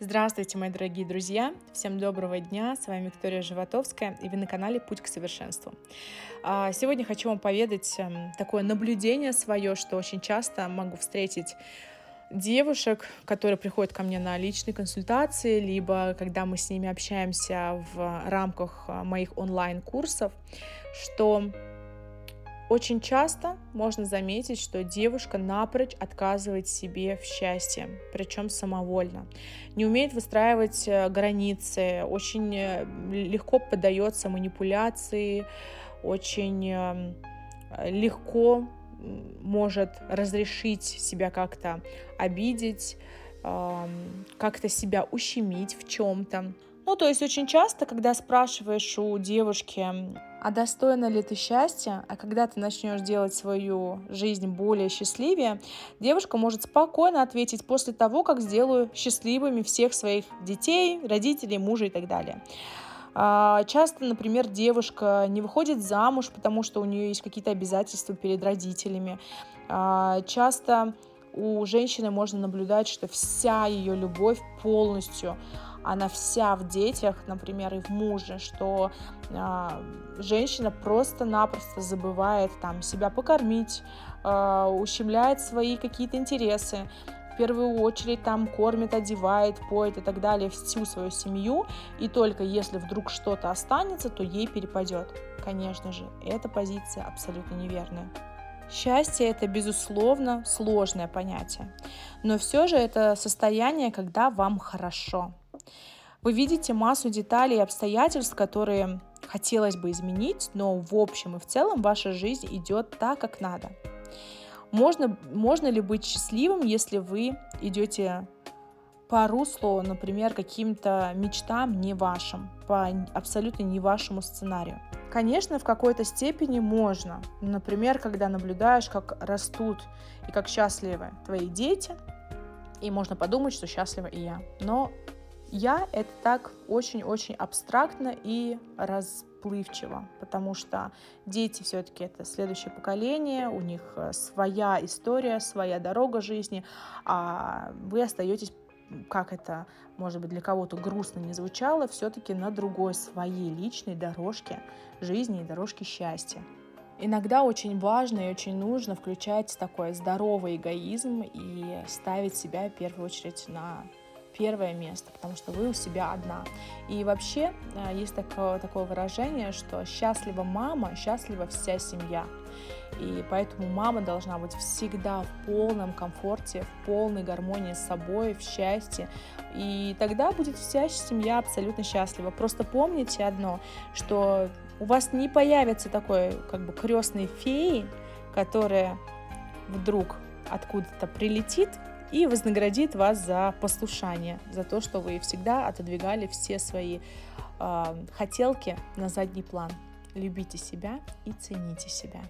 Здравствуйте, мои дорогие друзья! Всем доброго дня! С вами Виктория Животовская, и вы на канале «Путь к совершенству». А, сегодня хочу вам поведать эм, такое наблюдение свое, что очень часто могу встретить девушек, которые приходят ко мне на личные консультации, либо когда мы с ними общаемся в рамках э, моих онлайн-курсов, что очень часто можно заметить, что девушка напрочь отказывает себе в счастье, причем самовольно. Не умеет выстраивать э, границы, очень э, легко поддается манипуляции, очень эм, легко может разрешить себя как-то обидеть, эм, как-то себя ущемить в чем-то. Ну, то есть очень часто, когда спрашиваешь у девушки, а достойна ли ты счастья, а когда ты начнешь делать свою жизнь более счастливее, девушка может спокойно ответить после того, как сделаю счастливыми всех своих детей, родителей, мужа и так далее. А, часто, например, девушка не выходит замуж, потому что у нее есть какие-то обязательства перед родителями. А, часто у женщины можно наблюдать, что вся ее любовь полностью она вся в детях, например, и в муже, что э, женщина просто-напросто забывает там себя покормить, э, ущемляет свои какие-то интересы, в первую очередь там кормит, одевает, поет и так далее всю свою семью, и только если вдруг что-то останется, то ей перепадет. Конечно же, эта позиция абсолютно неверная. Счастье – это, безусловно, сложное понятие, но все же это состояние, когда вам хорошо. Вы видите массу деталей и обстоятельств, которые хотелось бы изменить, но в общем и в целом ваша жизнь идет так, как надо. Можно, можно ли быть счастливым, если вы идете по руслу, например, каким-то мечтам не вашим, по абсолютно не вашему сценарию? Конечно, в какой-то степени можно. Например, когда наблюдаешь, как растут и как счастливы твои дети, и можно подумать, что счастлива и я. Но я это так очень-очень абстрактно и расплывчиво, потому что дети все-таки это следующее поколение, у них э, своя история, своя дорога жизни, а вы остаетесь как это, может быть, для кого-то грустно не звучало, все-таки на другой своей личной дорожке жизни и дорожке счастья. Иногда очень важно и очень нужно включать такой здоровый эгоизм и ставить себя в первую очередь на первое место, потому что вы у себя одна. И вообще э, есть такое, такое выражение, что счастлива мама, счастлива вся семья. И поэтому мама должна быть всегда в полном комфорте, в полной гармонии с собой, в счастье. И тогда будет вся семья абсолютно счастлива. Просто помните одно, что у вас не появится такой как бы крестной феи, которая вдруг откуда-то прилетит и вознаградит вас за послушание, за то, что вы всегда отодвигали все свои э, хотелки на задний план. Любите себя и цените себя.